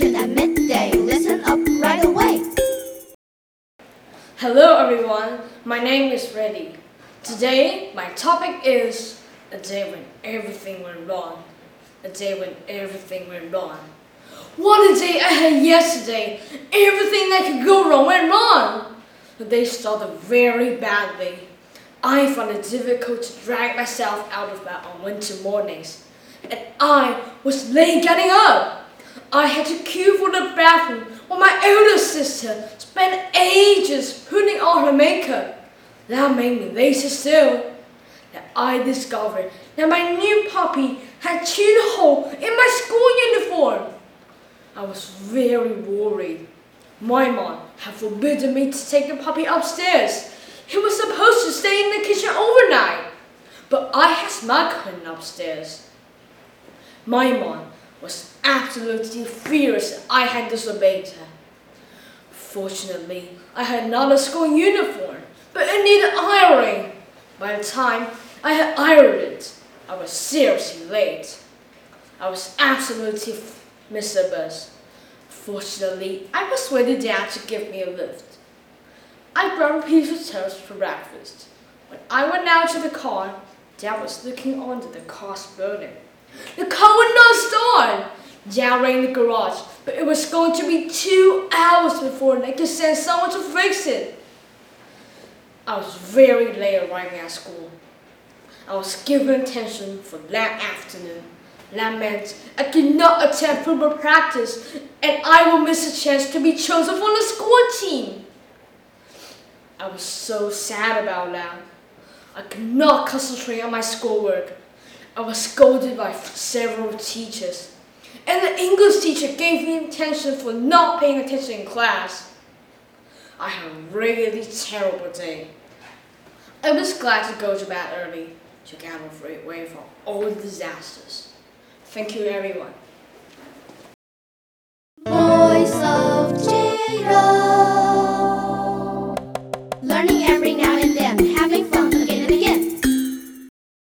at midday. Listen up right away. Hello, everyone. My name is Reddy. Today, my topic is a day when everything went wrong. A day when everything went wrong. What a day I had yesterday! Everything that could go wrong went wrong! The day started very badly. I found it difficult to drag myself out of bed on winter mornings, and I was late getting up. I had to queue for the bathroom while my elder sister spent ages putting on her makeup. That made me later still. Then I discovered that my new puppy had chewed a hole in my school uniform. I was very worried. My mom had forbidden me to take the puppy upstairs. He was supposed to stay in the kitchen overnight. But I had snuck him upstairs. My mom was absolutely furious I had disobeyed her. Fortunately, I had not a school uniform, but it needed ironing. By the time I had ironed it, I was seriously late. I was absolutely miserable. Fortunately, I persuaded Dad to give me a lift. I brought a piece of toast for breakfast. When I went out to the car, Dad was looking onto the car's burning. The car would not start. Dad rang the garage, but it was going to be two hours before they could send someone to fix it. I was very late arriving at school. I was given attention for that afternoon. That meant I could not attend football practice and I will miss a chance to be chosen for the school team. I was so sad about that. I could not concentrate on my schoolwork. I was scolded by several teachers. And the English teacher gave me attention for not paying attention in class. I had a really terrible day. I was glad to go to bed early to get away from all the disasters. Thank you, everyone. Voice of Jiro. Learning every